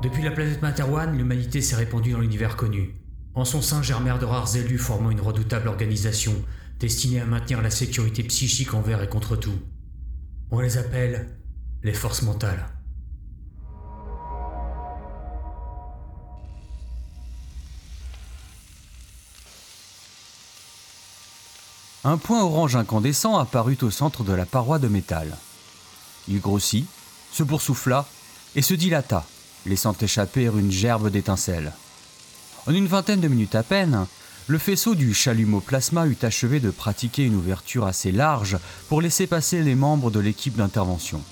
Depuis la planète Materwan, l'humanité s'est répandue dans l'univers connu. En son sein germèrent de rares élus formant une redoutable organisation destinée à maintenir la sécurité psychique envers et contre tout. On les appelle les forces mentales. Un point orange incandescent apparut au centre de la paroi de métal. Il grossit, se boursoufla et se dilata, laissant échapper une gerbe d'étincelles. En une vingtaine de minutes à peine, le faisceau du chalumeau plasma eut achevé de pratiquer une ouverture assez large pour laisser passer les membres de l'équipe d'intervention.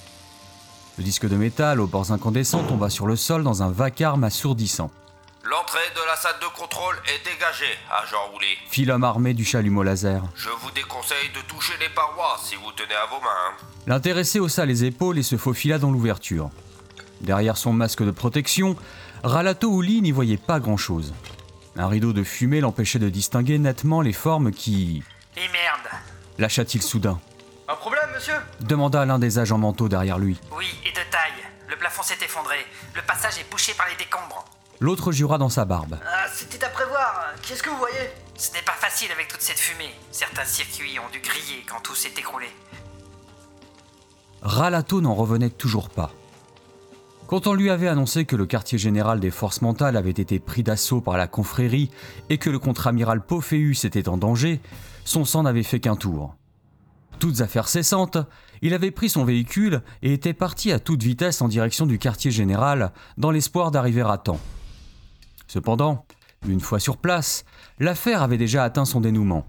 Le disque de métal aux bords incandescents tomba sur le sol dans un vacarme assourdissant. L'entrée de la salle de contrôle est dégagée, agent Roulé. Fit l'homme armé du chalumeau laser. Je vous déconseille de toucher les parois si vous tenez à vos mains. L'intéressé haussa les épaules et se faufila dans l'ouverture. Derrière son masque de protection, Ralato Ouli n'y voyait pas grand-chose. Un rideau de fumée l'empêchait de distinguer nettement les formes qui... Et merde Lâcha-t-il soudain Un problème, monsieur? demanda l'un des agents mentaux derrière lui. Oui, et de taille. Le plafond s'est effondré. Le passage est bouché par les décombres. L'autre jura dans sa barbe. Ah, c'était à prévoir. Qu'est-ce que vous voyez? Ce n'est pas facile avec toute cette fumée. Certains circuits ont dû griller quand tout s'est écroulé. Ralato n'en revenait toujours pas. Quand on lui avait annoncé que le quartier général des forces mentales avait été pris d'assaut par la confrérie et que le contre-amiral Pophéus était en danger, son sang n'avait fait qu'un tour. Toutes affaires cessantes, il avait pris son véhicule et était parti à toute vitesse en direction du quartier général, dans l'espoir d'arriver à temps. Cependant, une fois sur place, l'affaire avait déjà atteint son dénouement.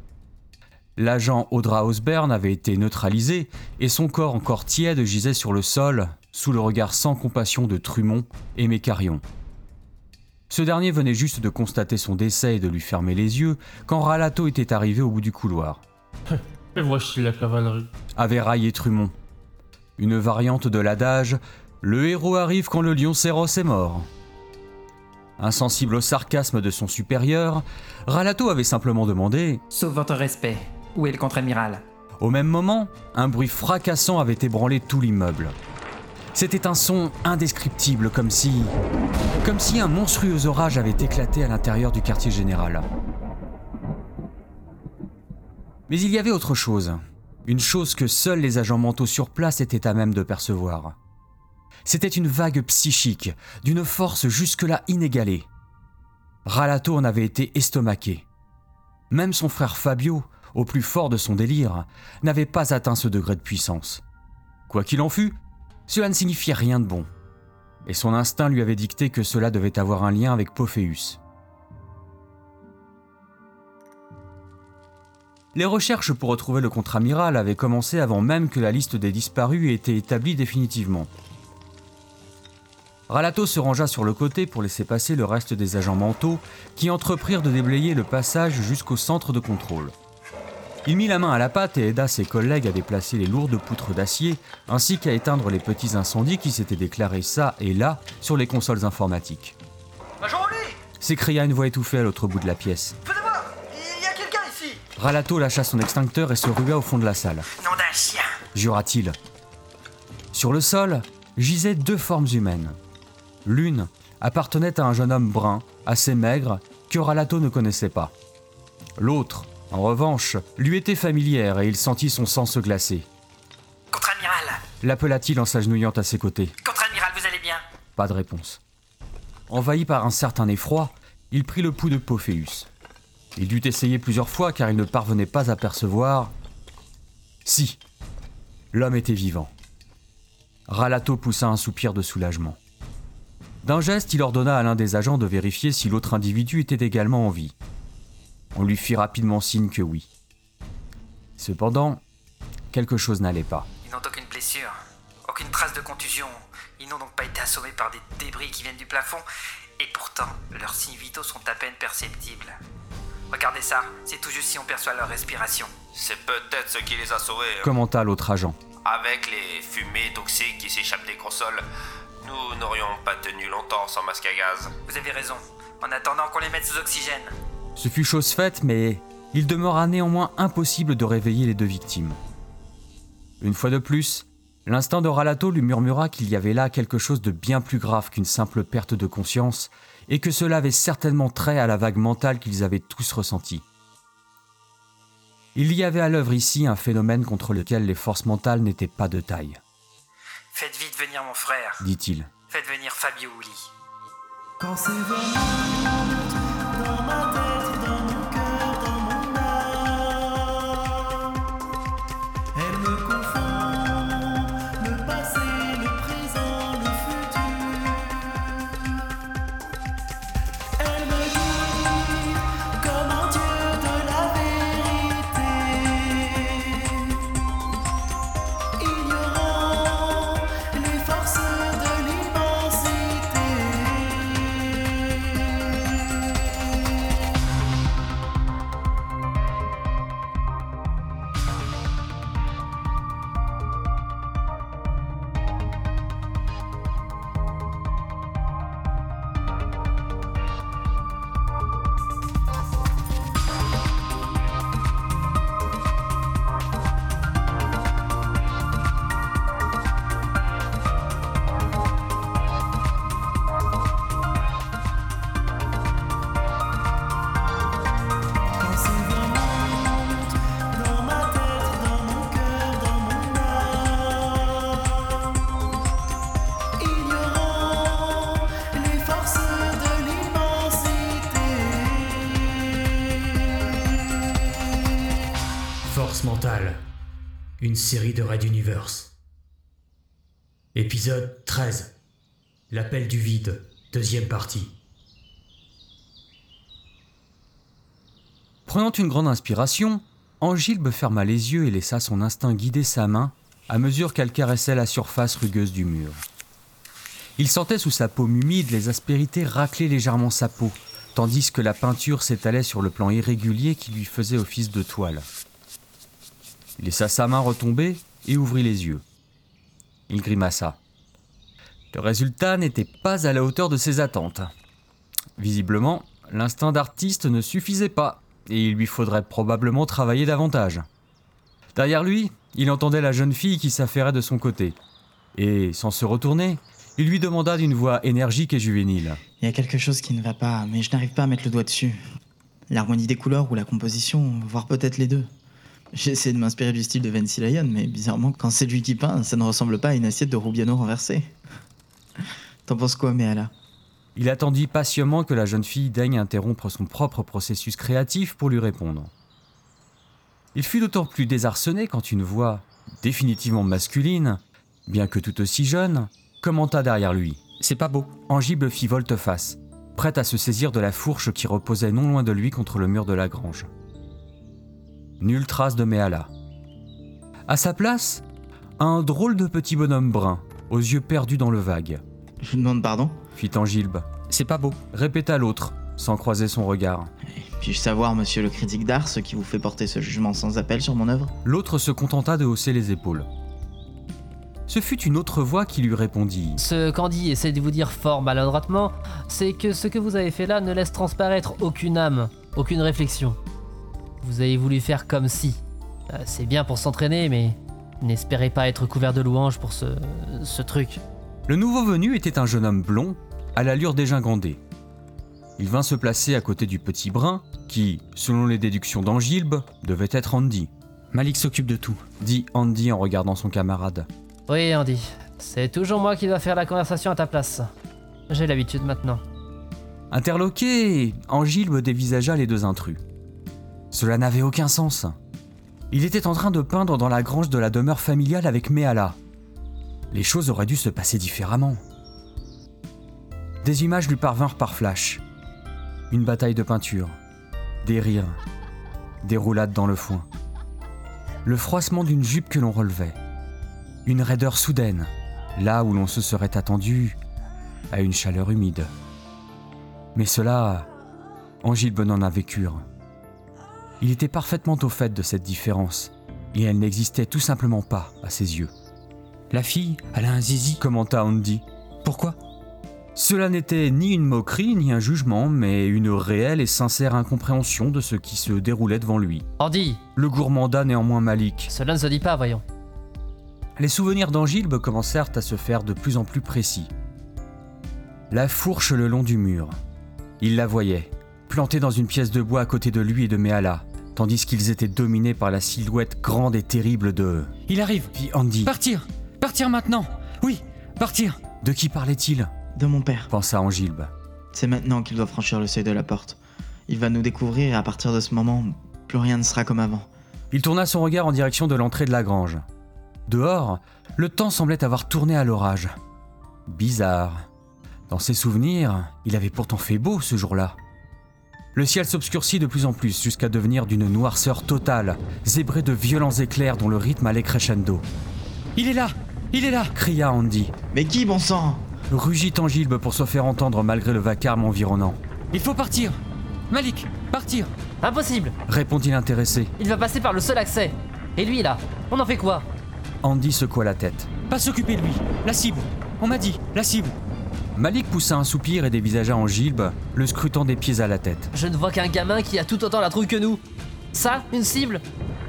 L'agent Audra Osbern avait été neutralisé et son corps encore tiède gisait sur le sol, sous le regard sans compassion de Trumont et Mécarion. Ce dernier venait juste de constater son décès et de lui fermer les yeux quand Ralato était arrivé au bout du couloir. Et voici la cavalerie. Avait raillé Trumont. Une variante de l'adage Le héros arrive quand le lion séroce est mort. Insensible au sarcasme de son supérieur, Ralato avait simplement demandé Sauf votre respect. Où est le contre-amiral? Au même moment, un bruit fracassant avait ébranlé tout l'immeuble. C'était un son indescriptible, comme si. comme si un monstrueux orage avait éclaté à l'intérieur du quartier général. Mais il y avait autre chose. Une chose que seuls les agents mentaux sur place étaient à même de percevoir. C'était une vague psychique, d'une force jusque-là inégalée. Ralato en avait été estomaqué. Même son frère Fabio, au plus fort de son délire, n'avait pas atteint ce degré de puissance. Quoi qu'il en fût, cela ne signifiait rien de bon. Et son instinct lui avait dicté que cela devait avoir un lien avec Pophéus. Les recherches pour retrouver le contre-amiral avaient commencé avant même que la liste des disparus ait été établie définitivement. Ralato se rangea sur le côté pour laisser passer le reste des agents mentaux qui entreprirent de déblayer le passage jusqu'au centre de contrôle. Il mit la main à la pâte et aida ses collègues à déplacer les lourdes poutres d'acier, ainsi qu'à éteindre les petits incendies qui s'étaient déclarés ça et là sur les consoles informatiques. Oli S'écria une voix étouffée à l'autre bout de la pièce. Venez voir Il y a quelqu'un ici Ralato lâcha son extincteur et se rua au fond de la salle. Nom d'un chien Jura-t-il. Sur le sol gisaient deux formes humaines. L'une appartenait à un jeune homme brun, assez maigre, que Ralato ne connaissait pas. L'autre en revanche, lui était familière et il sentit son sang se glacer. Contre-amiral L'appela-t-il en s'agenouillant à ses côtés. Contre-amiral, vous allez bien? Pas de réponse. Envahi par un certain effroi, il prit le pouls de Pophéus. Il dut essayer plusieurs fois car il ne parvenait pas à percevoir. Si, l'homme était vivant. Ralato poussa un soupir de soulagement. D'un geste, il ordonna à l'un des agents de vérifier si l'autre individu était également en vie. On lui fit rapidement signe que oui. Cependant, quelque chose n'allait pas. Ils n'ont aucune blessure, aucune trace de contusion. Ils n'ont donc pas été assommés par des débris qui viennent du plafond. Et pourtant, leurs signes vitaux sont à peine perceptibles. Regardez ça, c'est tout juste si on perçoit leur respiration. C'est peut-être ce qui les a sauvés. hein. Commenta l'autre agent. Avec les fumées toxiques qui s'échappent des consoles, nous n'aurions pas tenu longtemps sans masque à gaz. Vous avez raison. En attendant qu'on les mette sous oxygène. Ce fut chose faite, mais il demeura néanmoins impossible de réveiller les deux victimes. Une fois de plus, L'instinct de Ralato lui murmura qu'il y avait là quelque chose de bien plus grave qu'une simple perte de conscience, et que cela avait certainement trait à la vague mentale qu'ils avaient tous ressentie. Il y avait à l'œuvre ici un phénomène contre lequel les forces mentales n'étaient pas de taille, Faites vite venir mon frère. dit-il. Faites venir Fabio Uli. Quand c'est vraiment dans ma tête, Une série de Red Universe. Épisode 13. L'appel du vide. Deuxième partie. Prenant une grande inspiration, Angilbe ferma les yeux et laissa son instinct guider sa main à mesure qu'elle caressait la surface rugueuse du mur. Il sentait sous sa paume humide les aspérités racler légèrement sa peau, tandis que la peinture s'étalait sur le plan irrégulier qui lui faisait office de toile. Il laissa sa main retomber et ouvrit les yeux. Il grimaça. Le résultat n'était pas à la hauteur de ses attentes. Visiblement, l'instinct d'artiste ne suffisait pas, et il lui faudrait probablement travailler davantage. Derrière lui, il entendait la jeune fille qui s'affairait de son côté. Et, sans se retourner, il lui demanda d'une voix énergique et juvénile. Il y a quelque chose qui ne va pas, mais je n'arrive pas à mettre le doigt dessus. L'harmonie des couleurs ou la composition, voire peut-être les deux. J'ai essayé de m'inspirer du style de Vinci Lyon, mais bizarrement, quand c'est lui qui peint, ça ne ressemble pas à une assiette de Rubiano renversée. T'en penses quoi, Méala Il attendit patiemment que la jeune fille daigne interrompre son propre processus créatif pour lui répondre. Il fut d'autant plus désarçonné quand une voix, définitivement masculine, bien que tout aussi jeune, commenta derrière lui. C'est pas beau. Angible fit volte-face, prête à se saisir de la fourche qui reposait non loin de lui contre le mur de la grange. Nulle trace de Méala. À sa place, un drôle de petit bonhomme brun, aux yeux perdus dans le vague. Je vous demande pardon? Fit Angilbe. C'est pas beau, répéta l'autre, sans croiser son regard. Puis-je savoir, monsieur le critique d'art, ce qui vous fait porter ce jugement sans appel sur mon œuvre? L'autre se contenta de hausser les épaules. Ce fut une autre voix qui lui répondit. Ce qu'Andy essaie de vous dire fort maladroitement, c'est que ce que vous avez fait là ne laisse transparaître aucune âme, aucune réflexion. Vous avez voulu faire comme si. Euh, C'est bien pour s'entraîner, mais n'espérez pas être couvert de louanges pour ce, ce truc. Le nouveau venu était un jeune homme blond, à l'allure dégingandée. Il vint se placer à côté du petit brun, qui, selon les déductions d'Angilbe, devait être Andy. Malik s'occupe de tout, dit Andy en regardant son camarade. Oui, Andy, c'est toujours moi qui dois faire la conversation à ta place. J'ai l'habitude maintenant. Interloqué, Angilbe dévisagea les deux intrus. Cela n'avait aucun sens. Il était en train de peindre dans la grange de la demeure familiale avec Méala. Les choses auraient dû se passer différemment. Des images lui parvinrent par flash. Une bataille de peinture, des rires, des roulades dans le foin, le froissement d'une jupe que l'on relevait, une raideur soudaine, là où l'on se serait attendu à une chaleur humide. Mais cela, Angilbe n'en avait cure. Il était parfaitement au fait de cette différence, et elle n'existait tout simplement pas à ses yeux. La fille, elle a un zizi, commenta Andy. Pourquoi? Cela n'était ni une moquerie ni un jugement, mais une réelle et sincère incompréhension de ce qui se déroulait devant lui. Andy, Le gourmanda néanmoins Malik. cela ne se dit pas, voyons. les souvenirs d'Angilbe commencèrent à se faire de plus en plus précis. La fourche le long du mur. Il la voyait, plantée dans une pièce de bois à côté de lui et de Mehala, tandis qu'ils étaient dominés par la silhouette grande et terrible de... Il arrive Fit Andy? Partir Partir maintenant Oui, partir De qui parlait-il? De mon père. pensa Angilbe. C'est maintenant qu'il doit franchir le seuil de la porte. Il va nous découvrir et à partir de ce moment, plus rien ne sera comme avant. Il tourna son regard en direction de l'entrée de la grange. Dehors, le temps semblait avoir tourné à l'orage. Bizarre. Dans ses souvenirs, il avait pourtant fait beau ce jour-là. Le ciel s'obscurcit de plus en plus jusqu'à devenir d'une noirceur totale, zébré de violents éclairs dont le rythme allait crescendo. Il est là Il est là Cria Andy, Mais qui, bon sang? Rugit Angilbe pour se faire entendre malgré le vacarme environnant. Il faut partir Malik, partir Impossible Répondit l'intéressé. Il va passer par le seul accès. Et lui là, on en fait quoi? Andy secoua la tête. Pas s'occuper de lui La cible On m'a dit, la cible Malik poussa un soupir et dévisagea Angilbe, le scrutant des pieds à la tête. Je ne vois qu'un gamin qui a tout autant la trouille que nous. Ça, une cible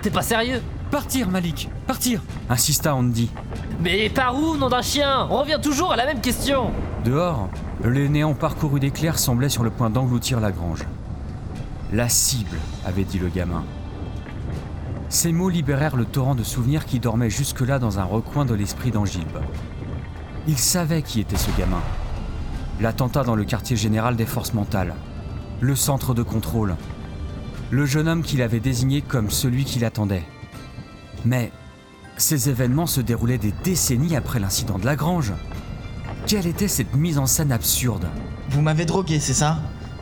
T'es pas sérieux Partir, Malik Partir Insista Andy. Mais par où, nom d'un chien On revient toujours à la même question Dehors, le néant parcouru d'éclairs semblait sur le point d'engloutir la grange. La cible, avait dit le gamin. Ces mots libérèrent le torrent de souvenirs qui dormait jusque-là dans un recoin de l'esprit d'Angilbe. Il savait qui était ce gamin. L'attentat dans le quartier général des forces mentales. Le centre de contrôle. Le jeune homme qu'il avait désigné comme celui qui l'attendait. Mais ces événements se déroulaient des décennies après l'incident de la grange. Quelle était cette mise en scène absurde? Vous m'avez drogué, c'est ça?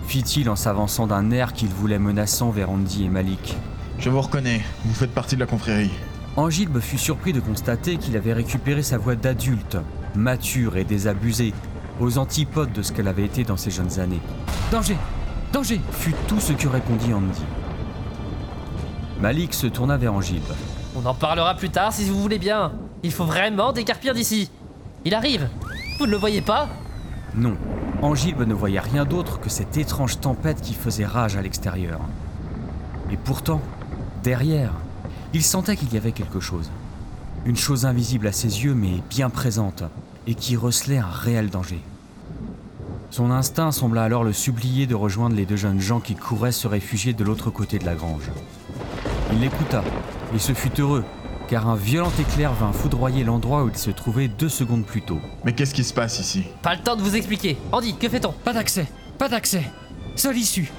Fit-il en s'avançant d'un air qu'il voulait menaçant vers Andy et Malik. Je vous reconnais, vous faites partie de la confrérie. Angilbe fut surpris de constater qu'il avait récupéré sa voix d'adulte, mature et désabusée, aux antipodes de ce qu'elle avait été dans ses jeunes années. Danger Danger Fut tout ce que répondit Andy. Malik se tourna vers Angilbe. On en parlera plus tard si vous voulez bien. Il faut vraiment décarpir d'ici. Il arrive. Vous ne le voyez pas? Non, Angilbe ne voyait rien d'autre que cette étrange tempête qui faisait rage à l'extérieur. Et pourtant, derrière, il sentait qu'il y avait quelque chose. Une chose invisible à ses yeux mais bien présente, et qui recelait un réel danger. Son instinct sembla alors le supplier de rejoindre les deux jeunes gens qui couraient se réfugier de l'autre côté de la grange. Il l'écouta, et ce fut heureux, car un violent éclair vint foudroyer l'endroit où il se trouvait deux secondes plus tôt. Mais qu'est-ce qui se passe ici? Pas le temps de vous expliquer. Andy, que fait-on? Pas d'accès Pas d'accès Seule issue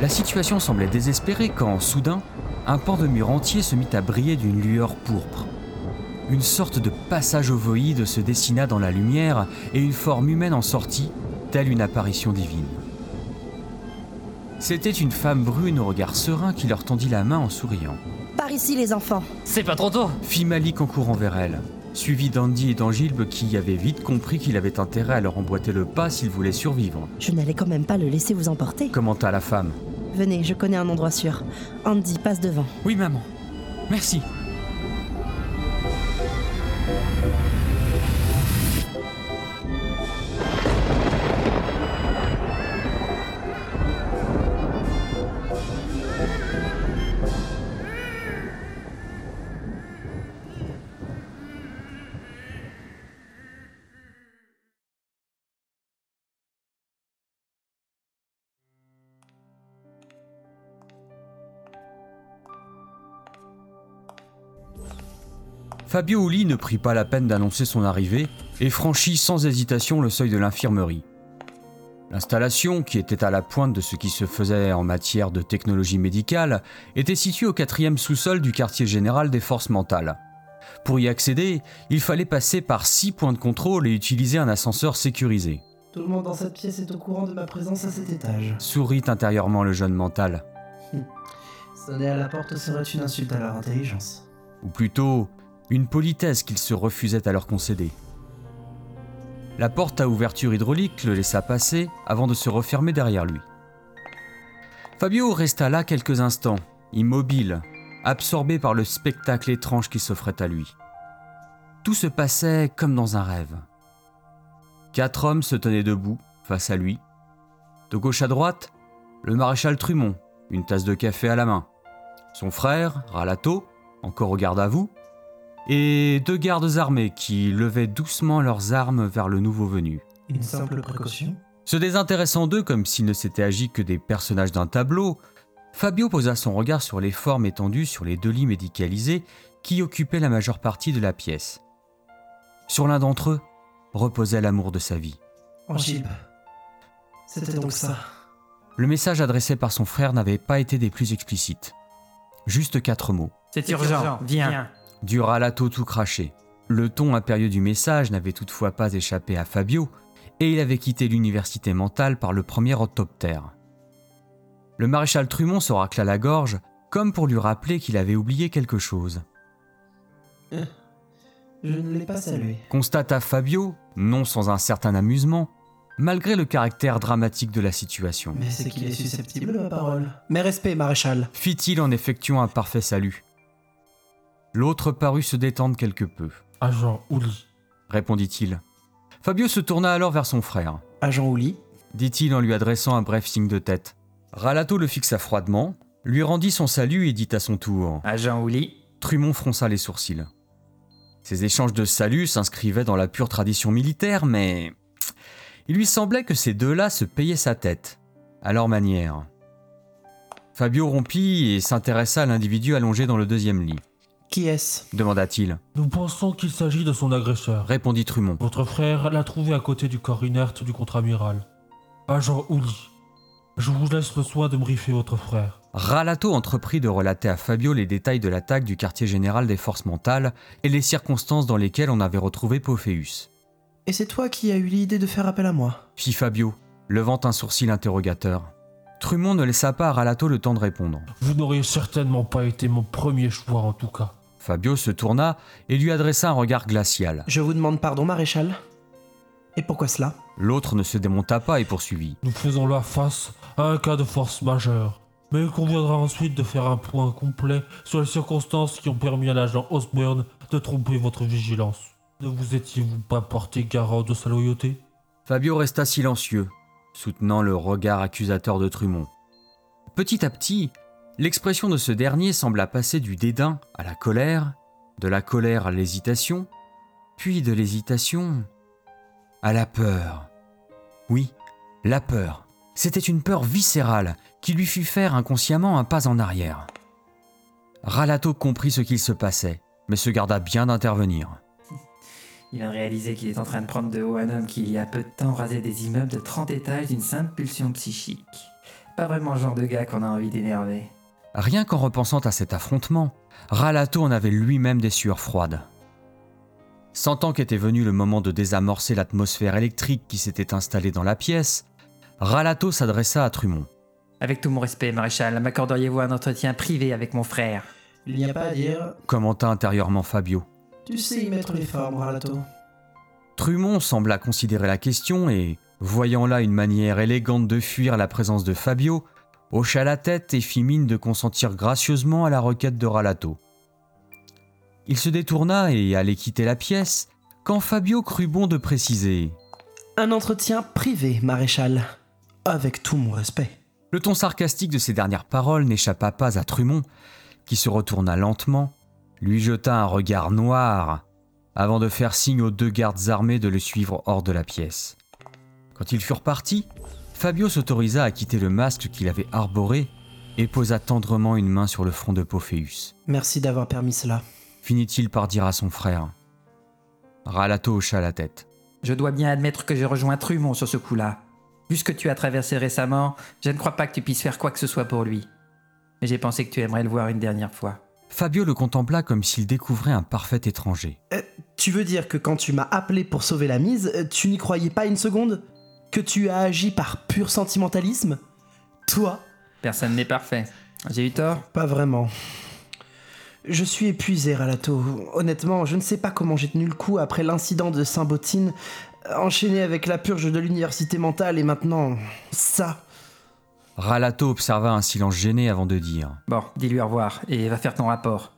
La situation semblait désespérée quand, soudain, un pan de mur entier se mit à briller d'une lueur pourpre. Une sorte de passage ovoïde se dessina dans la lumière et une forme humaine en sortit, telle une apparition divine. C'était une femme brune au regard serein qui leur tendit la main en souriant. Par ici, les enfants. C'est pas trop tôt. Fit Malik en courant vers elle, suivi d'Andy et d'Angilbe qui avaient vite compris qu'il avait intérêt à leur emboîter le pas s'ils voulaient survivre, Je n'allais quand même pas le laisser vous emporter. commenta la femme. Venez, je connais un endroit sûr. Andy, passe devant. Oui, maman. Merci. Fabio Uli ne prit pas la peine d'annoncer son arrivée et franchit sans hésitation le seuil de l'infirmerie. L'installation, qui était à la pointe de ce qui se faisait en matière de technologie médicale, était située au quatrième sous-sol du quartier général des forces mentales. Pour y accéder, il fallait passer par six points de contrôle et utiliser un ascenseur sécurisé. Tout le monde dans cette pièce est au courant de ma présence à cet étage. Sourit intérieurement le jeune mental. Sonner à la porte serait une insulte à leur intelligence. ou plutôt une politesse qu'il se refusait à leur concéder. La porte à ouverture hydraulique le laissa passer avant de se refermer derrière lui. Fabio resta là quelques instants, immobile, absorbé par le spectacle étrange qui s'offrait à lui. Tout se passait comme dans un rêve. Quatre hommes se tenaient debout, face à lui. De gauche à droite, le maréchal Trumont, une tasse de café à la main. Son frère, Ralato, encore au garde à vous, et deux gardes armés qui levaient doucement leurs armes vers le nouveau venu. Une simple précaution Se désintéressant d'eux comme s'il ne s'était agi que des personnages d'un tableau, Fabio posa son regard sur les formes étendues sur les deux lits médicalisés qui occupaient la majeure partie de la pièce. Sur l'un d'entre eux reposait l'amour de sa vie. Angile. C'était donc ça. Le message adressé par son frère n'avait pas été des plus explicites. Juste quatre mots. C'est urgent, viens. Du ralato tout craché. Le ton impérieux du message n'avait toutefois pas échappé à Fabio, et il avait quitté l'université mentale par le premier autoptère. Le maréchal Trumont se racla la gorge, comme pour lui rappeler qu'il avait oublié quelque chose. Je ne l'ai pas salué. Constata Fabio, non sans un certain amusement, malgré le caractère dramatique de la situation. Mais c'est qu'il est susceptible de ma parole. Mes respects, maréchal. Fit-il en effectuant un parfait salut. L'autre parut se détendre quelque peu, Agent Ouli. répondit-il. Fabio se tourna alors vers son frère, Agent Ouli. dit-il en lui adressant un bref signe de tête. Ralato le fixa froidement, lui rendit son salut et dit à son tour. Agent Ouli. Trumont fronça les sourcils. Ces échanges de saluts s'inscrivaient dans la pure tradition militaire, mais il lui semblait que ces deux-là se payaient sa tête, à leur manière. Fabio rompit et s'intéressa à l'individu allongé dans le deuxième lit. Qui est-ce? Demanda-t-il. Nous pensons qu'il s'agit de son agresseur. Répondit Trumont. Votre frère l'a trouvé à côté du corps inerte du contre-amiral. Agent Ouli, je vous laisse le soin de briefer votre frère. Ralato entreprit de relater à Fabio les détails de l'attaque du quartier général des forces mentales et les circonstances dans lesquelles on avait retrouvé Pophéus. Et c'est toi qui as eu l'idée de faire appel à moi? Fit Fabio, levant un sourcil interrogateur. Trumont ne laissa pas à Ralato le temps de répondre. Vous n'auriez certainement pas été mon premier choix en tout cas. Fabio se tourna et lui adressa un regard glacial. Je vous demande pardon, maréchal. Et pourquoi cela? L'autre ne se démonta pas et poursuivit. Nous faisons là face à un cas de force majeure. Mais il conviendra ensuite de faire un point complet sur les circonstances qui ont permis à l'agent Osborne de tromper votre vigilance. Ne vous étiez-vous pas porté garant de sa loyauté? Fabio resta silencieux, soutenant le regard accusateur de Trumont. Petit à petit, l'expression de ce dernier sembla passer du dédain à la colère, de la colère à l'hésitation, puis de l'hésitation à la peur. Oui, la peur. C'était une peur viscérale qui lui fit faire inconsciemment un pas en arrière. Ralato comprit ce qu'il se passait, mais se garda bien d'intervenir. Il vient de réaliser qu'il est en train de prendre de haut un homme qui, il y a peu de temps, rasait des immeubles de 30 étages d'une simple pulsion psychique. Pas vraiment le genre de gars qu'on a envie d'énerver. Rien qu'en repensant à cet affrontement, Ralato en avait lui-même des sueurs froides. Sentant qu'était venu le moment de désamorcer l'atmosphère électrique qui s'était installée dans la pièce, Ralato s'adressa à Trumont. Avec tout mon respect, maréchal, m'accorderiez-vous un entretien privé avec mon frère? Il n'y a pas à dire. Commenta intérieurement Fabio. Tu sais y mettre les formes, Ralato. Trumont sembla considérer la question et, voyant là une manière élégante de fuir la présence de Fabio, hocha la tête et fit mine de consentir gracieusement à la requête de Ralato. Il se détourna et allait quitter la pièce quand Fabio crut bon de préciser. Un entretien privé, maréchal. Avec tout mon respect. Le ton sarcastique de ces dernières paroles n'échappa pas à Trumont, qui se retourna lentement, lui jeta un regard noir, avant de faire signe aux deux gardes armés de le suivre hors de la pièce. Quand ils furent partis, Fabio s'autorisa à quitter le masque qu'il avait arboré et posa tendrement une main sur le front de Pophéus. Merci d'avoir permis cela. Finit-il par dire à son frère. Ralato hocha la tête. Je dois bien admettre que je rejoins Trumont sur ce coup-là. Vu ce que tu as traversé récemment, je ne crois pas que tu puisses faire quoi que ce soit pour lui. Mais j'ai pensé que tu aimerais le voir une dernière fois. Fabio le contempla comme s'il découvrait un parfait étranger. Euh, tu veux dire que quand tu m'as appelé pour sauver la mise, tu n'y croyais pas une seconde? Que tu as agi par pur sentimentalisme Toi Personne n'est parfait. J'ai eu tort Pas vraiment. Je suis épuisé, Ralato. Honnêtement, je ne sais pas comment j'ai tenu le coup après l'incident de Saint-Bottine, enchaîné avec la purge de l'université mentale et maintenant ça. Ralato observa un silence gêné avant de dire. Bon, dis-lui au revoir et va faire ton rapport.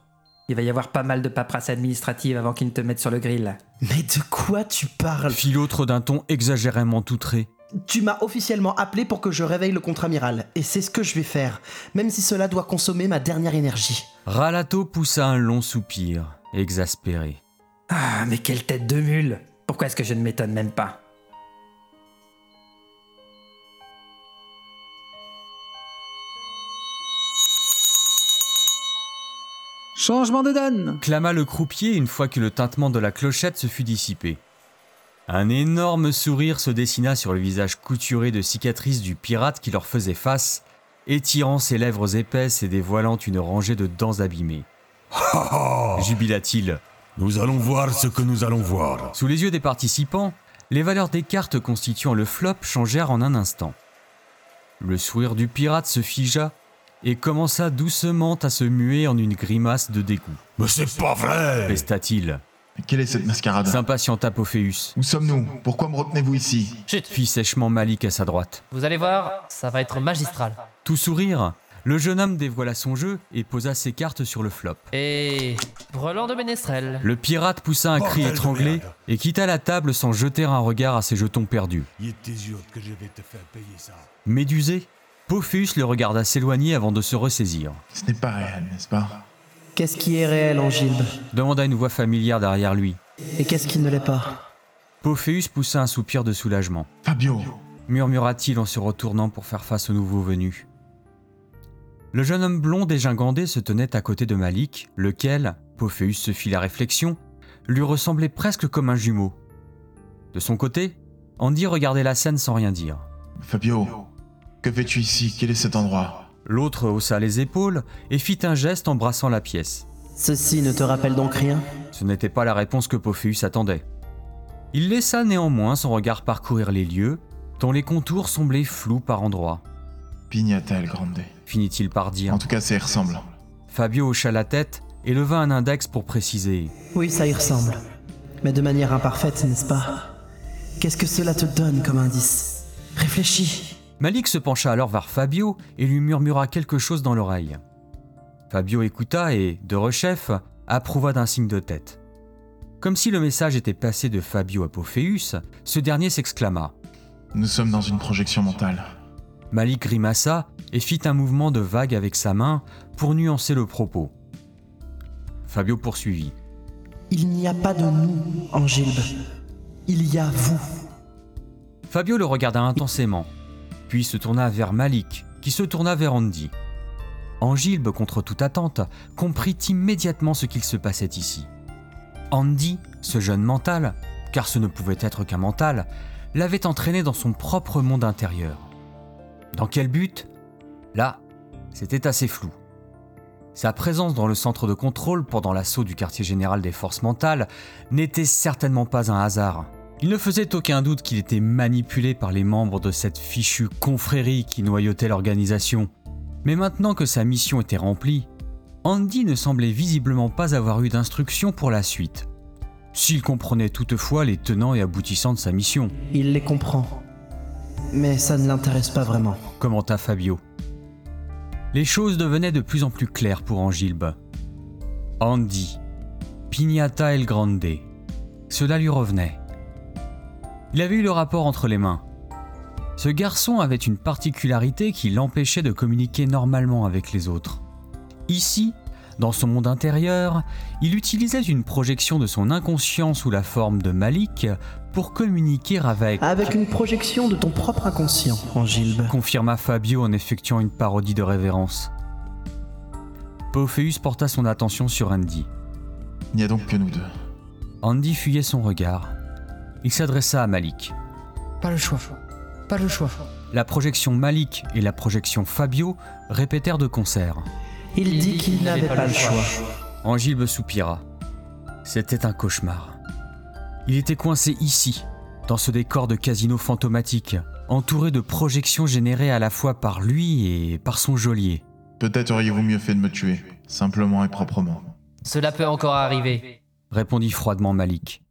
Il va y avoir pas mal de paperasse administrative avant qu'il ne te mette sur le grill. Mais de quoi tu parles? Fit l'autre d'un ton exagérément outré. Tu m'as officiellement appelé pour que je réveille le contre-amiral, et c'est ce que je vais faire, même si cela doit consommer ma dernière énergie. Ralato poussa un long soupir. exaspéré. Ah, mais quelle tête de mule Pourquoi est-ce que je ne m'étonne même pas? Changement de donne clama le croupier une fois que le tintement de la clochette se fut dissipé. Un énorme sourire se dessina sur le visage couturé de cicatrices du pirate qui leur faisait face, étirant ses lèvres épaisses et dévoilant une rangée de dents abîmées. Jubila-t-il. Nous allons voir ce que nous allons voir. Sous les yeux des participants, les valeurs des cartes constituant le flop changèrent en un instant. Le sourire du pirate se figea et commença doucement à se muer en une grimace de dégoût. Mais c'est pas vrai Pesta-t-il. Mais quelle est cette mascarade? S'impatienta Pophéus. Où sommes-nous? Pourquoi me retenez-vous ici? Chut, Fit sèchement Malik à sa droite. vous allez voir, ça va être magistral. Tout sourire, le jeune homme dévoila son jeu et posa ses cartes sur le flop. Et... Brelan de Ménestrel. Le pirate poussa un cri Bordel étranglé et quitta la table sans jeter un regard à ses jetons perdus. Il était sûr que je vais te faire payer ça. Médusé, Pophéus le regarda s'éloigner avant de se ressaisir. Ce n'est pas réel, n'est-ce pas? Qu'est-ce qui est réel, Angilbe Demanda une voix familière derrière lui. Et qu'est-ce qui ne l'est pas? Pophéus poussa un soupir de soulagement. Fabio murmura-t-il en se retournant pour faire face au nouveau venu. Le jeune homme blond dégingandé se tenait à côté de Malik, lequel, Pophéus se fit la réflexion, lui ressemblait presque comme un jumeau. De son côté, Andy regardait la scène sans rien dire. Fabio, que fais-tu ici? Quel est cet endroit? L'autre haussa les épaules et fit un geste en brassant la pièce. Ceci ne te rappelle donc rien? Ce n'était pas la réponse que Pophéus attendait. Il laissa néanmoins son regard parcourir les lieux, dont les contours semblaient flous par endroits. Pignata El Grande. Finit-il par dire. En tout cas, ça y ressemble. Fabio hocha la tête et leva un index pour préciser. Oui, ça y ressemble. Mais de manière imparfaite, n'est-ce pas? Qu'est-ce que cela te donne comme indice? Réfléchis. Malik se pencha alors vers Fabio et lui murmura quelque chose dans l'oreille. Fabio écouta et, de rechef, approuva d'un signe de tête. Comme si le message était passé de Fabio à Pophéus, ce dernier s'exclama. Nous sommes dans une projection mentale. Malik grimaça et fit un mouvement de vague avec sa main pour nuancer le propos. Fabio poursuivit. Il n'y a pas de nous, Angilbe. Il y a vous. Fabio le regarda intensément, puis se tourna vers Malik, qui se tourna vers Andy. Angilbe, contre toute attente, comprit immédiatement ce qu'il se passait ici. Andy, ce jeune mental, car ce ne pouvait être qu'un mental, l'avait entraîné dans son propre monde intérieur. Dans quel but? Là, c'était assez flou. Sa présence dans le centre de contrôle pendant l'assaut du quartier général des forces mentales n'était certainement pas un hasard. Il ne faisait aucun doute qu'il était manipulé par les membres de cette fichue confrérie qui noyautait l'organisation. Mais maintenant que sa mission était remplie, Andy ne semblait visiblement pas avoir eu d'instructions pour la suite. S'il comprenait toutefois les tenants et aboutissants de sa mission, Il les comprend. Mais ça ne l'intéresse pas vraiment. commenta Fabio. Les choses devenaient de plus en plus claires pour Angilbe. Andy, Pignata El Grande, cela lui revenait. Il avait eu le rapport entre les mains. Ce garçon avait une particularité qui l'empêchait de communiquer normalement avec les autres. Ici, dans son monde intérieur, il utilisait une projection de son inconscient sous la forme de Malik pour communiquer avec... Avec une projection de ton propre inconscient, Angilbe. confirma Fabio en effectuant une parodie de révérence. Pophéus porta son attention sur Andy. Il n'y a donc que nous deux. Andy fuyait son regard. Il s'adressa à Malik. Pas le choix. Pas le choix. La projection Malik et la projection Fabio répétèrent de concert. Il dit qu'il n'avait pas le choix. Angilbe soupira. C'était un cauchemar. Il était coincé ici, dans ce décor de casino fantomatique, entouré de projections générées à la fois par lui et par son geôlier. Peut-être auriez-vous mieux fait de me tuer, simplement et proprement. Cela peut encore arriver. répondit froidement Malik.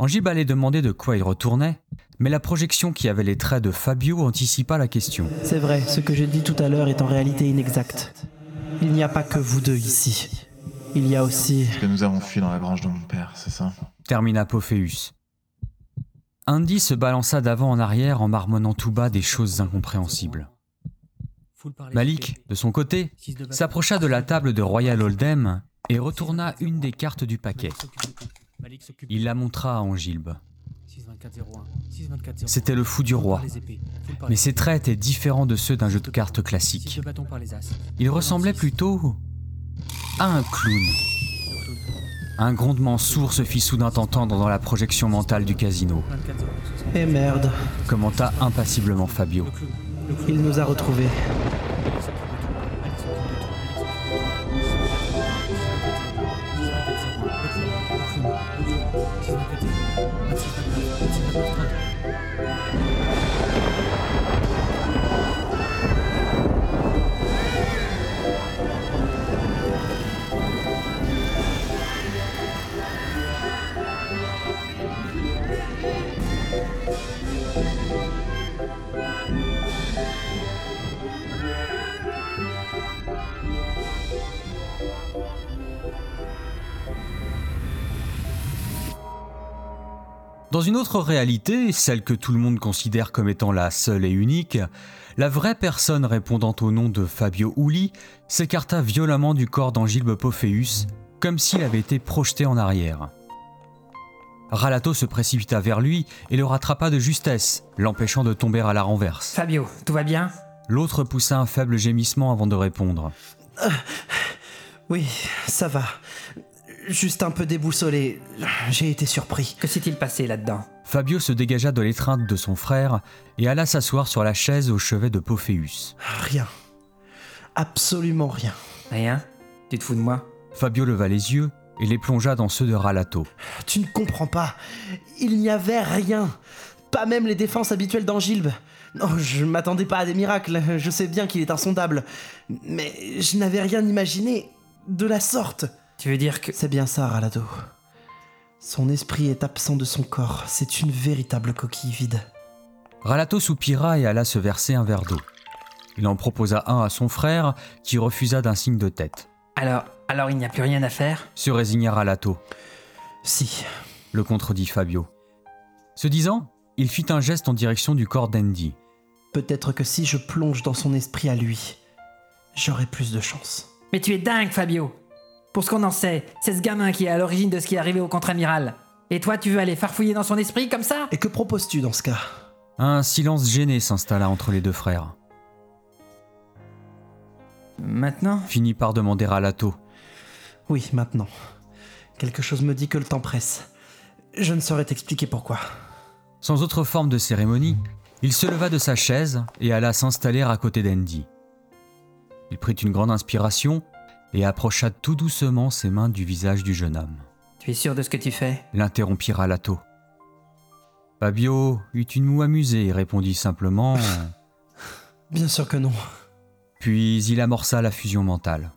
Angib allait demander de quoi il retournait, mais la projection qui avait les traits de Fabio anticipa la question. C'est vrai, ce que j'ai dit tout à l'heure est en réalité inexact. Il n'y a pas que vous deux ici. Il y a aussi... Que nous avons fui dans la grange de mon père, c'est ça? Termina Pophéus. Andy se balança d'avant en arrière en marmonnant tout bas des choses incompréhensibles. Malik, de son côté, s'approcha de la table de Royal Oldham et retourna une des cartes du paquet. Il la montra à Angilbe. C'était le fou du roi, mais ses traits étaient différents de ceux d'un jeu de cartes classique. Il ressemblait plutôt à un clown. Un grondement sourd se fit soudain entendre dans la projection mentale du casino. Eh merde, Commenta impassiblement Fabio. il nous a retrouvés. Dans une autre réalité, celle que tout le monde considère comme étant la seule et unique, la vraie personne répondant au nom de Fabio Uli s'écarta violemment du corps d'Angilbe Pophéus, comme s'il avait été projeté en arrière. Ralato se précipita vers lui et le rattrapa de justesse, l'empêchant de tomber à la renverse. Fabio, tout va bien? L'autre poussa un faible gémissement avant de répondre. Oui, ça va. Juste un peu déboussolé. J'ai été surpris. Que s'est-il passé là-dedans? Fabio se dégagea de l'étreinte de son frère et alla s'asseoir sur la chaise au chevet de Pophéus. Rien. Absolument rien. Rien? Tu te fous de moi? Fabio leva les yeux et les plongea dans ceux de Ralato. Tu ne comprends pas. Il n'y avait rien. Pas même les défenses habituelles d'Angilbe. Non, je m'attendais pas à des miracles. Je sais bien qu'il est insondable. Mais je n'avais rien imaginé de la sorte. Tu veux dire que... C'est bien ça, Ralado. Son esprit est absent de son corps. C'est une véritable coquille vide. Ralato soupira et alla se verser un verre d'eau. Il en proposa un à son frère, qui refusa d'un signe de tête. Alors, alors il n'y a plus rien à faire? Se résigna Ralato. Si. Le contredit Fabio. Ce disant, il fit un geste en direction du corps d'Andy. Peut-être que si je plonge dans son esprit à lui, j'aurai plus de chance. Mais tu es dingue, Fabio Pour ce qu'on en sait, c'est ce gamin qui est à l'origine de ce qui est arrivé au contre-amiral. Et toi, tu veux aller farfouiller dans son esprit comme ça? Et que proposes-tu dans ce cas? Un silence gêné s'installa entre les deux frères. Maintenant? Finit par demander Ralato. Oui, maintenant. Quelque chose me dit que le temps presse. Je ne saurais t'expliquer pourquoi. Sans autre forme de cérémonie, il se leva de sa chaise et alla s'installer à côté d'Andy. Il prit une grande inspiration et approcha tout doucement ses mains du visage du jeune homme. Tu es sûr de ce que tu fais? L'interrompit Ralato. Fabio eut une moue amusée et répondit simplement Bien sûr que non. Puis il amorça la fusion mentale.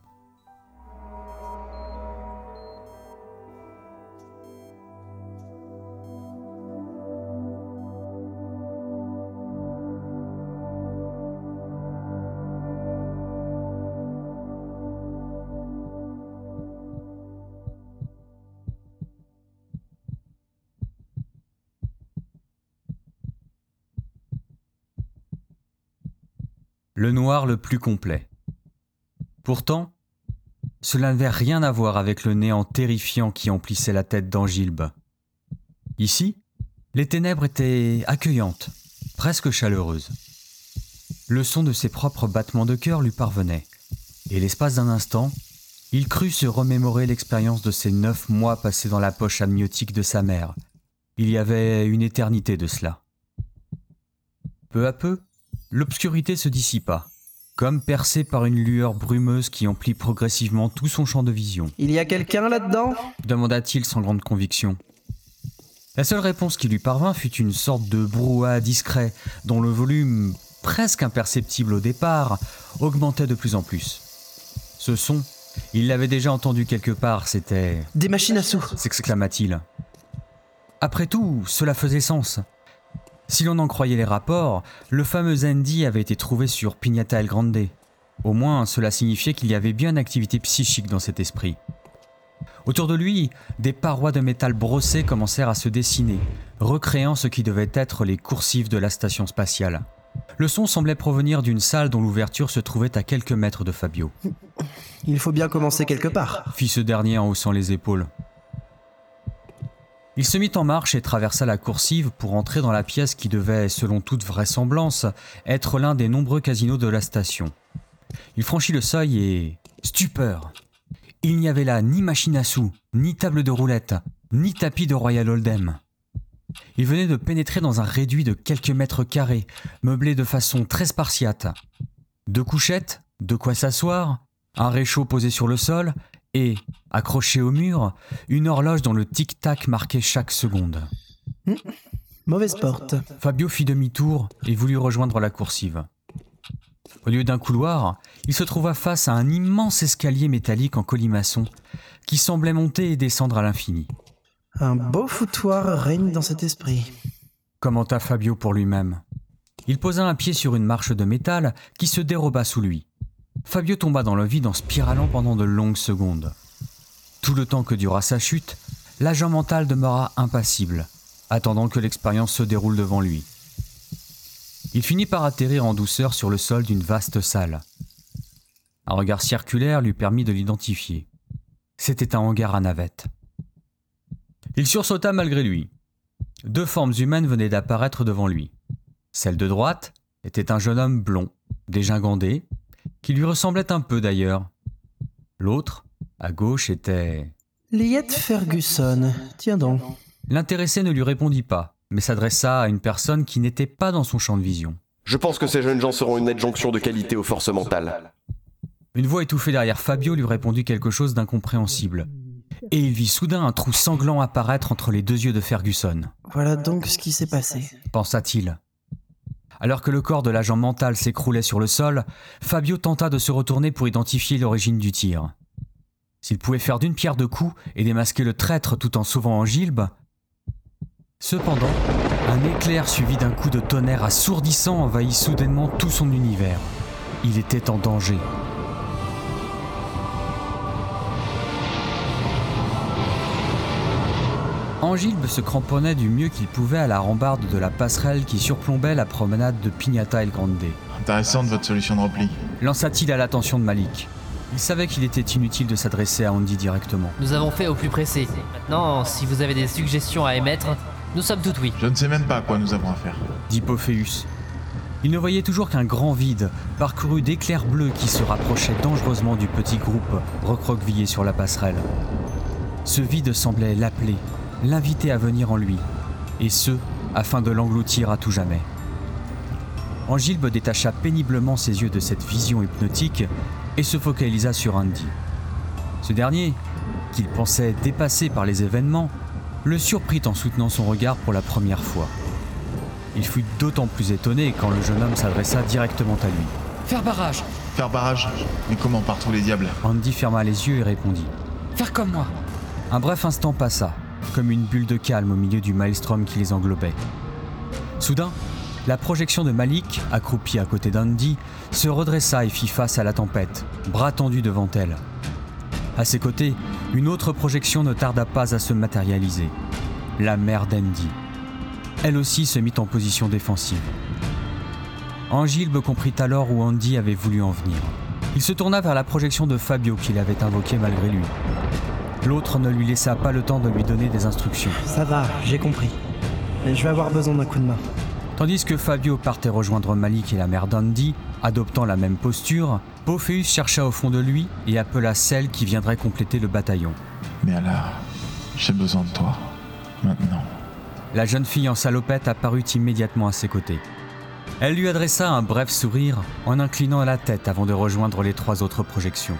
Le noir le plus complet. Pourtant, cela n'avait rien à voir avec le néant terrifiant qui emplissait la tête d'Angilbe. Ici, les ténèbres étaient accueillantes, presque chaleureuses. Le son de ses propres battements de cœur lui parvenait, et l'espace d'un instant, il crut se remémorer l'expérience de ces neuf mois passés dans la poche amniotique de sa mère. Il y avait une éternité de cela. Peu à peu, l'obscurité se dissipa, comme percée par une lueur brumeuse qui emplit progressivement tout son champ de vision. Il y a quelqu'un là-dedans? demanda-t-il sans grande conviction. La seule réponse qui lui parvint fut une sorte de brouhaha discret, dont le volume, presque imperceptible au départ, augmentait de plus en plus. Ce son, il l'avait déjà entendu quelque part, c'était... Des machines à sous s'exclama-t-il. Après tout, cela faisait sens. Si l'on en croyait les rapports, le fameux Andy avait été trouvé sur Pignata El Grande. Au moins, cela signifiait qu'il y avait bien une activité psychique dans cet esprit. Autour de lui, des parois de métal brossé commencèrent à se dessiner, recréant ce qui devait être les coursives de la station spatiale. Le son semblait provenir d'une salle dont l'ouverture se trouvait à quelques mètres de Fabio. Il faut bien commencer quelque part. Fit ce dernier en haussant les épaules. Il se mit en marche et traversa la coursive pour entrer dans la pièce qui devait, selon toute vraisemblance, être l'un des nombreux casinos de la station. Il franchit le seuil et... Stupeur Il n'y avait là ni machine à sous, ni table de roulette, ni tapis de Royal Hold'em. Il venait de pénétrer dans un réduit de quelques mètres carrés, meublé de façon très spartiate. Deux couchettes, de quoi s'asseoir, un réchaud posé sur le sol et, accroché au mur, une horloge dont le tic-tac marquait chaque seconde. Hmm. Mauvaise porte. Fabio fit demi-tour et voulut rejoindre la coursive. Au lieu d'un couloir, il se trouva face à un immense escalier métallique en colimaçon qui semblait monter et descendre à l'infini. Un beau foutoir règne dans cet esprit. Commenta Fabio pour lui-même. Il posa un pied sur une marche de métal qui se déroba sous lui. Fabio tomba dans le vide en spiralant pendant de longues secondes. Tout le temps que dura sa chute, l'agent mental demeura impassible, attendant que l'expérience se déroule devant lui. Il finit par atterrir en douceur sur le sol d'une vaste salle. Un regard circulaire lui permit de l'identifier. C'était un hangar à navettes. Il sursauta malgré lui. Deux formes humaines venaient d'apparaître devant lui. Celle de droite était un jeune homme blond, dégingandé, qui lui ressemblait un peu d'ailleurs. L'autre, à gauche, était... Liette Ferguson, tiens donc. L'intéressé ne lui répondit pas, mais s'adressa à une personne qui n'était pas dans son champ de vision. Je pense que ces jeunes gens seront une adjonction de qualité aux forces mentales. Une voix étouffée derrière Fabio lui répondit quelque chose d'incompréhensible. Et il vit soudain un trou sanglant apparaître entre les deux yeux de Ferguson. Voilà donc ce qui s'est passé. Pensa-t-il. Alors que le corps de l'agent mental s'écroulait sur le sol, Fabio tenta de se retourner pour identifier l'origine du tir. S'il pouvait faire d'une pierre deux coups et démasquer le traître tout en sauvant Angilbe. Cependant, un éclair suivi d'un coup de tonnerre assourdissant envahit soudainement tout son univers. Il était en danger. Angilbe se cramponnait du mieux qu'il pouvait à la rambarde de la passerelle qui surplombait la promenade de Pignata El Grande. Intéressante votre solution de repli. Lança-t-il à l'attention de Malik. Il savait qu'il était inutile de s'adresser à Andy directement. Nous avons fait au plus pressé. Maintenant, si vous avez des suggestions à émettre, nous sommes tout oui. Je ne sais même pas à quoi nous avons affaire. Dit Pophéus. Il ne voyait toujours qu'un grand vide, parcouru d'éclairs bleus qui se rapprochaient dangereusement du petit groupe recroquevillé sur la passerelle. Ce vide semblait l'appeler, l'inviter à venir en lui, et ce, afin de l'engloutir à tout jamais. Angilbe détacha péniblement ses yeux de cette vision hypnotique et se focalisa sur Andy. Ce dernier, qu'il pensait dépassé par les événements, le surprit en soutenant son regard pour la première fois. Il fut d'autant plus étonné quand le jeune homme s'adressa directement à lui. Faire barrage Faire barrage Mais comment par tous les diables? Andy ferma les yeux et répondit. Faire comme moi Un bref instant passa, comme une bulle de calme au milieu du maelstrom qui les englobait. Soudain, la projection de Malik, accroupi à côté d'Andy, se redressa et fit face à la tempête, bras tendus devant elle. À ses côtés, une autre projection ne tarda pas à se matérialiser. La mère d'Andy. Elle aussi se mit en position défensive. Angilbe comprit alors où Andy avait voulu en venir. Il se tourna vers la projection de Fabio qu'il avait invoquée malgré lui. L'autre ne lui laissa pas le temps de lui donner des instructions. Ça va, j'ai compris. Mais je vais avoir besoin d'un coup de main. Tandis que Fabio partait rejoindre Malik et la mère d'Andy, adoptant la même posture, Pophéus chercha au fond de lui et appela celle qui viendrait compléter le bataillon. Mais alors, j'ai besoin de toi. Maintenant. La jeune fille en salopette apparut immédiatement à ses côtés. Elle lui adressa un bref sourire en inclinant la tête avant de rejoindre les trois autres projections.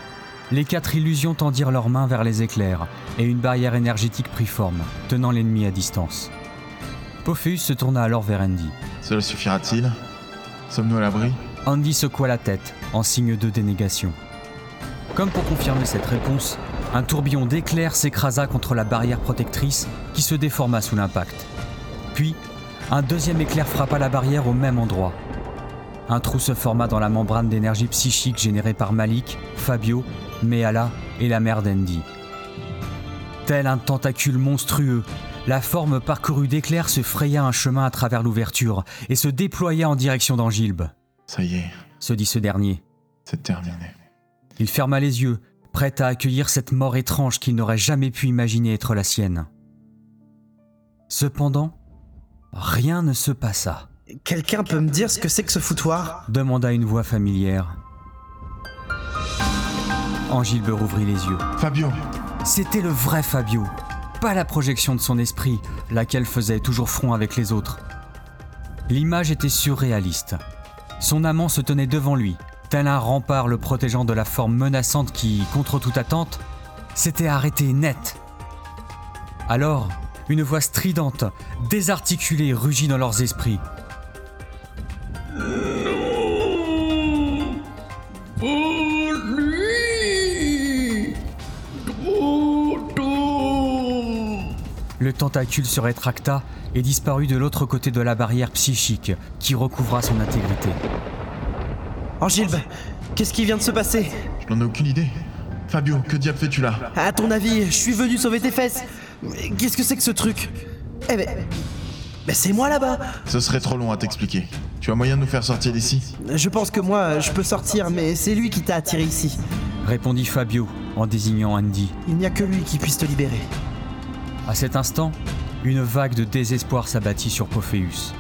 Les quatre illusions tendirent leurs mains vers les éclairs et une barrière énergétique prit forme, tenant l'ennemi à distance. Pophéus se tourna alors vers Andy. Cela suffira-t-il? Sommes-nous à l'abri? Andy secoua la tête en signe de dénégation. Comme pour confirmer cette réponse, un tourbillon d'éclairs s'écrasa contre la barrière protectrice qui se déforma sous l'impact. Puis, un deuxième éclair frappa la barrière au même endroit. Un trou se forma dans la membrane d'énergie psychique générée par Malik, Fabio, Meala et la mère d'Andy. Tel un tentacule monstrueux, La forme parcourue d'éclairs se fraya un chemin à travers l'ouverture et se déploya en direction d'Angilbe. Ça y est, Se dit ce dernier. c'est terminé. Il ferma les yeux, prêt à accueillir cette mort étrange qu'il n'aurait jamais pu imaginer être la sienne. Cependant, rien ne se passa, Quelqu'un peut me dire ce que c'est que ce foutoir? demanda une voix familière. Angilbe rouvrit les yeux. Fabio C'était le vrai Fabio, pas la projection de son esprit, laquelle faisait toujours front avec les autres. L'image était surréaliste. Son amant se tenait devant lui, tel un rempart le protégeant de la forme menaçante qui, contre toute attente, s'était arrêtée net. Alors, une voix stridente, désarticulée, rugit dans leurs esprits. Le tentacule se rétracta et disparut de l'autre côté de la barrière psychique qui recouvra son intégrité. Angilbe, qu'est-ce qui vient de se passer? Je n'en ai aucune idée. Fabio, que diable fais-tu là? À ton avis, je suis venu sauver tes fesses. Qu'est-ce que c'est que ce truc? Eh ben. Ben c'est moi là-bas Ce serait trop long à t'expliquer. Tu as moyen de nous faire sortir d'ici? Je pense que moi, je peux sortir, mais c'est lui qui t'a attiré ici. Répondit Fabio en désignant Andy. Il n'y a que lui qui puisse te libérer. À cet instant, une vague de désespoir s'abattit sur Pophéus.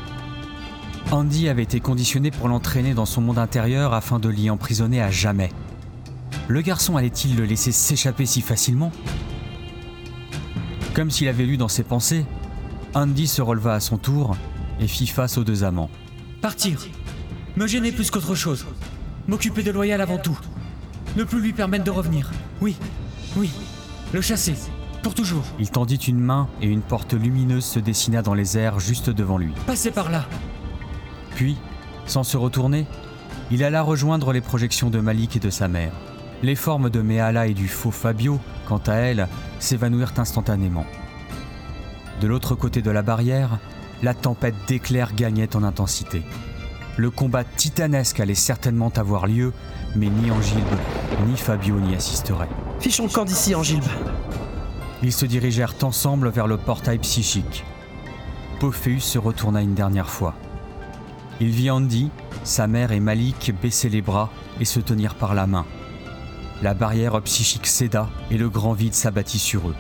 Andy avait été conditionné pour l'entraîner dans son monde intérieur afin de l'y emprisonner à jamais. Le garçon allait-il le laisser s'échapper si facilement? Comme s'il avait lu dans ses pensées, Andy se releva à son tour et fit face aux deux amants. Partir. Me gêner plus qu'autre chose. M'occuper de Loyal avant tout. Ne plus lui permettre de revenir. Oui, oui. Le chasser. Pour toujours. Il tendit une main et une porte lumineuse se dessina dans les airs juste devant lui. Passez par là. Puis, sans se retourner, il alla rejoindre les projections de Malik et de sa mère. Les formes de Mehala et du faux Fabio, quant à elles, s'évanouirent instantanément. De l'autre côté de la barrière, la tempête d'éclairs gagnait en intensité. Le combat titanesque allait certainement avoir lieu, mais ni Angilbe ni Fabio n'y assisteraient. Fichons le camp d'ici, Angilbe. Ils se dirigèrent ensemble vers le portail psychique. Pophéus se retourna une dernière fois. Il vit Andy, sa mère et Malik baisser les bras et se tenir par la main. La barrière psychique céda et le grand vide s'abattit sur eux.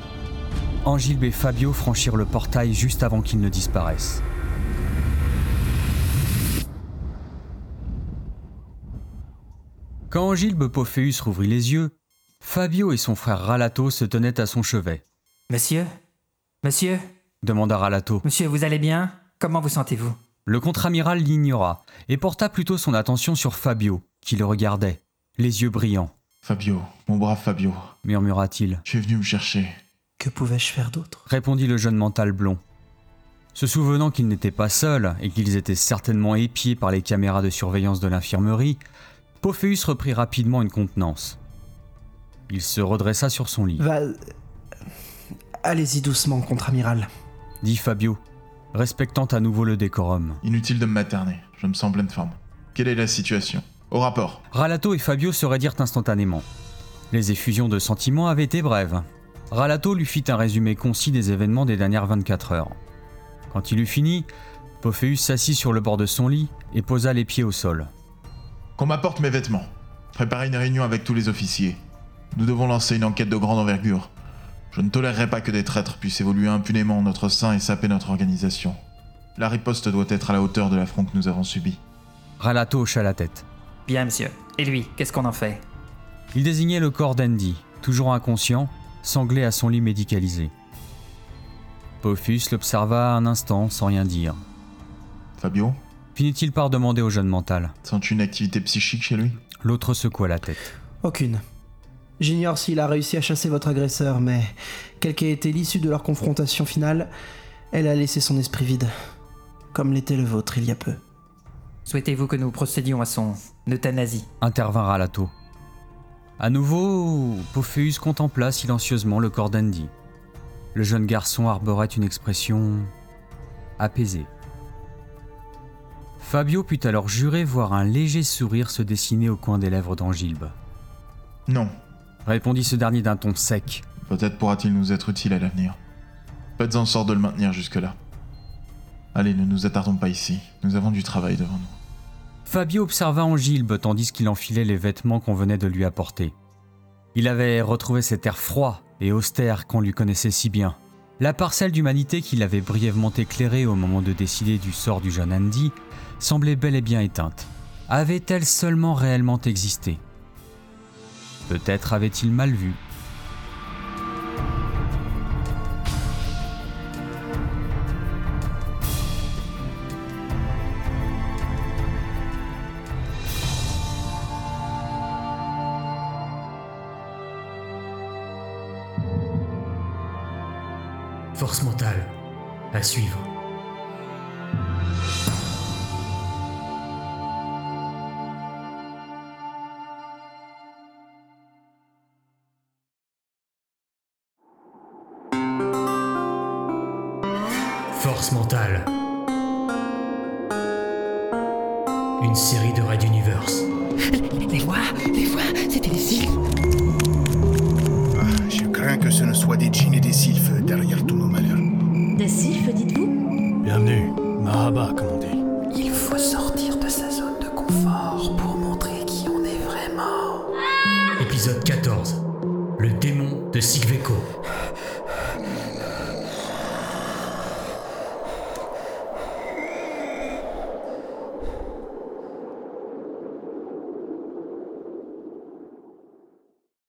Angilbe et Fabio franchirent le portail juste avant qu'ils ne disparaissent. Quand Angilbe Pophéus rouvrit les yeux, Fabio et son frère Ralato se tenaient à son chevet. Monsieur? Monsieur? Demanda Ralato. Monsieur, vous allez bien? Comment vous sentez-vous? Le contre-amiral l'ignora et porta plutôt son attention sur Fabio, qui le regardait, les yeux brillants. Fabio, mon brave Fabio, murmura-t-il. tu es venu me chercher. Que pouvais-je faire d'autre? Répondit le jeune mental blond. Se souvenant qu'ils n'étaient pas seuls et qu'ils étaient certainement épiés par les caméras de surveillance de l'infirmerie, Pophéus reprit rapidement une contenance. Il se redressa sur son lit. Va. Allez-y doucement, contre-amiral. Dit Fabio, respectant à nouveau le décorum. Inutile de me materner, je me sens en pleine forme. Quelle est la situation? Au rapport. Ralato et Fabio se raidirent instantanément. Les effusions de sentiments avaient été brèves. Ralato lui fit un résumé concis des événements des dernières 24 heures. Quand il eut fini, Pophéus s'assit sur le bord de son lit et posa les pieds au sol. Qu'on m'apporte mes vêtements. Préparez une réunion avec tous les officiers. Nous devons lancer une enquête de grande envergure. Je ne tolérerai pas que des traîtres puissent évoluer impunément en notre sein et saper notre organisation. La riposte doit être à la hauteur de l'affront que nous avons subi. Ralato hocha la tête. Bien, monsieur. Et lui, qu'est-ce qu'on en fait? Il désignait le corps d'Andy, toujours inconscient, sanglé à son lit médicalisé. Pophéus l'observa un instant sans rien dire. Fabio? Finit-il par demander au jeune mental? Sens-tu une activité psychique chez lui? L'autre secoua la tête. Aucune. J'ignore s'il a réussi à chasser votre agresseur, mais quelle qu'ait été l'issue de leur confrontation finale, elle a laissé son esprit vide. Comme l'était le vôtre il y a peu. Souhaitez-vous que nous procédions à son euthanasie? Intervint Ralato. À nouveau, Pophéus contempla silencieusement le corps d'Andy. Le jeune garçon arborait une expression apaisée. Fabio put alors jurer voir un léger sourire se dessiner au coin des lèvres d'Angilbe. Non. Répondit ce dernier d'un ton sec. Peut-être pourra-t-il nous être utile à l'avenir. Faites en sorte de le maintenir jusque-là. Allez, ne nous attardons pas ici. Nous avons du travail devant nous. Fabio observa Angilbe tandis qu'il enfilait les vêtements qu'on venait de lui apporter. Il avait retrouvé cet air froid et austère qu'on lui connaissait si bien. La parcelle d'humanité qu'il avait brièvement éclairée au moment de décider du sort du jeune Andy semblait bel et bien éteinte. Avait-elle seulement réellement existé? Peut-être avait-il mal vu.